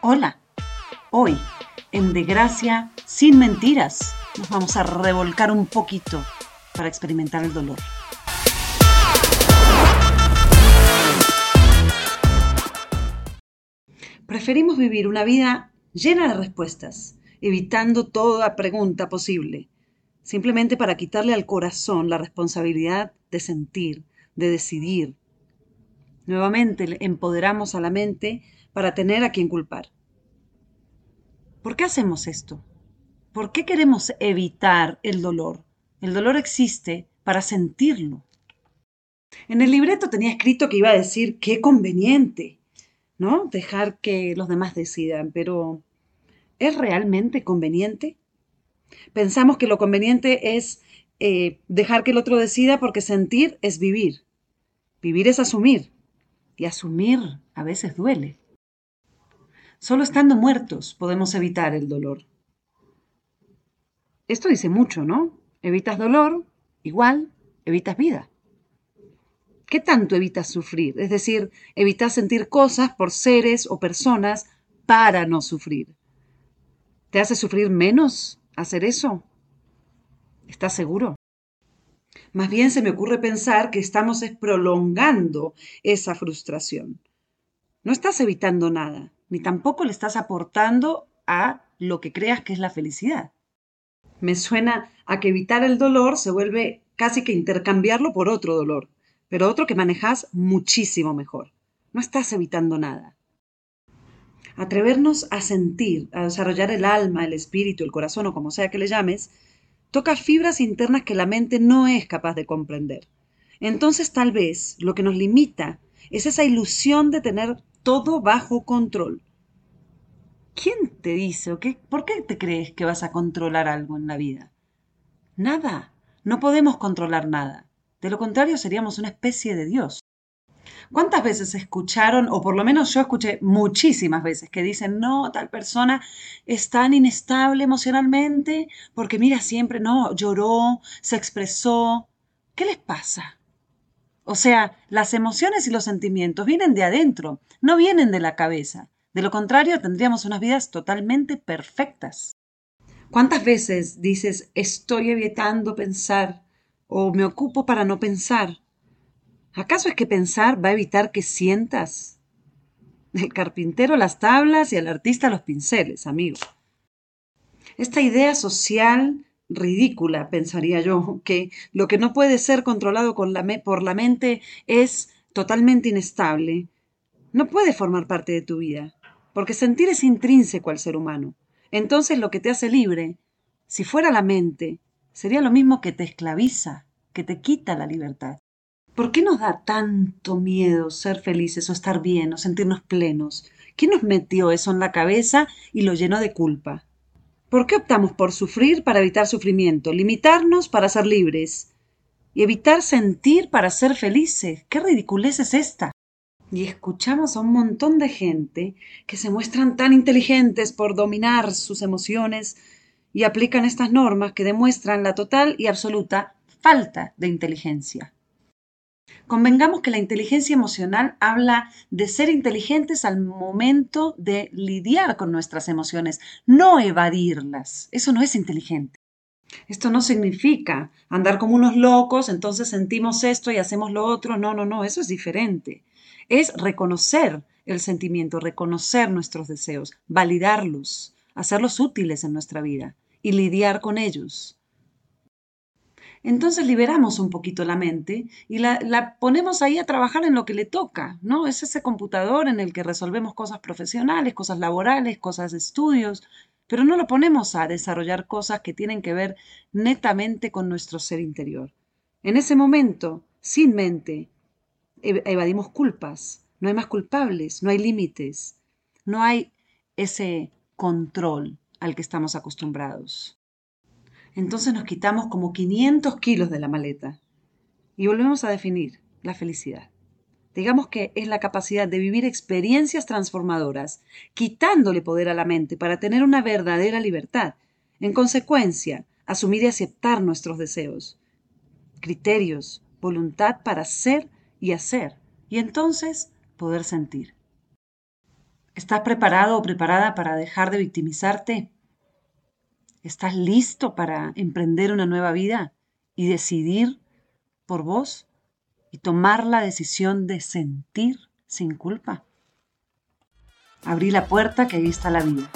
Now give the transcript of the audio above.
Hola, hoy en De Gracia sin mentiras nos vamos a revolcar un poquito para experimentar el dolor. Preferimos vivir una vida llena de respuestas, evitando toda pregunta posible, simplemente para quitarle al corazón la responsabilidad de sentir, de decidir. Nuevamente empoderamos a la mente para tener a quien culpar. ¿Por qué hacemos esto? ¿Por qué queremos evitar el dolor? El dolor existe para sentirlo. En el libreto tenía escrito que iba a decir qué conveniente, ¿no? Dejar que los demás decidan, pero ¿es realmente conveniente? Pensamos que lo conveniente es eh, dejar que el otro decida porque sentir es vivir. Vivir es asumir. Y asumir a veces duele. Solo estando muertos podemos evitar el dolor. Esto dice mucho, ¿no? Evitas dolor, igual, evitas vida. ¿Qué tanto evitas sufrir? Es decir, evitas sentir cosas por seres o personas para no sufrir. ¿Te hace sufrir menos hacer eso? ¿Estás seguro? Más bien se me ocurre pensar que estamos prolongando esa frustración. No estás evitando nada, ni tampoco le estás aportando a lo que creas que es la felicidad. Me suena a que evitar el dolor se vuelve casi que intercambiarlo por otro dolor, pero otro que manejas muchísimo mejor. No estás evitando nada. Atrevernos a sentir, a desarrollar el alma, el espíritu, el corazón o como sea que le llames, toca fibras internas que la mente no es capaz de comprender. Entonces tal vez lo que nos limita es esa ilusión de tener todo bajo control. ¿Quién te dice o qué? ¿Por qué te crees que vas a controlar algo en la vida? Nada. No podemos controlar nada. De lo contrario seríamos una especie de Dios. ¿Cuántas veces escucharon, o por lo menos yo escuché muchísimas veces, que dicen, no, tal persona es tan inestable emocionalmente porque mira, siempre, no, lloró, se expresó. ¿Qué les pasa? O sea, las emociones y los sentimientos vienen de adentro, no vienen de la cabeza. De lo contrario, tendríamos unas vidas totalmente perfectas. ¿Cuántas veces dices, estoy evitando pensar o me ocupo para no pensar? ¿Acaso es que pensar va a evitar que sientas? El carpintero las tablas y el artista los pinceles, amigo. Esta idea social ridícula, pensaría yo, que lo que no puede ser controlado por la mente es totalmente inestable, no puede formar parte de tu vida, porque sentir es intrínseco al ser humano. Entonces lo que te hace libre, si fuera la mente, sería lo mismo que te esclaviza, que te quita la libertad. ¿Por qué nos da tanto miedo ser felices o estar bien o sentirnos plenos? ¿Quién nos metió eso en la cabeza y lo llenó de culpa? ¿Por qué optamos por sufrir para evitar sufrimiento, limitarnos para ser libres y evitar sentir para ser felices? ¿Qué ridiculez es esta? Y escuchamos a un montón de gente que se muestran tan inteligentes por dominar sus emociones y aplican estas normas que demuestran la total y absoluta falta de inteligencia. Convengamos que la inteligencia emocional habla de ser inteligentes al momento de lidiar con nuestras emociones, no evadirlas. Eso no es inteligente. Esto no significa andar como unos locos, entonces sentimos esto y hacemos lo otro. No, no, no, eso es diferente. Es reconocer el sentimiento, reconocer nuestros deseos, validarlos, hacerlos útiles en nuestra vida y lidiar con ellos. Entonces liberamos un poquito la mente y la, ponemos ahí a trabajar en lo que le toca, ¿no? Es ese computador en el que resolvemos cosas profesionales, cosas laborales, cosas de estudios, pero no lo ponemos a desarrollar cosas que tienen que ver netamente con nuestro ser interior. En ese momento, sin mente, evadimos culpas, no hay más culpables, no hay límites, no hay ese control al que estamos acostumbrados. Entonces nos quitamos como 500 kilos de la maleta y volvemos a definir la felicidad. Digamos que es la capacidad de vivir experiencias transformadoras, quitándole poder a la mente para tener una verdadera libertad. En consecuencia, asumir y aceptar nuestros deseos, criterios, voluntad para ser y hacer, y entonces poder sentir. ¿Estás preparado o preparada para dejar de victimizarte? ¿Estás listo para emprender una nueva vida y decidir por vos y tomar la decisión de sentir sin culpa? Abrí la puerta que ahí está la vida.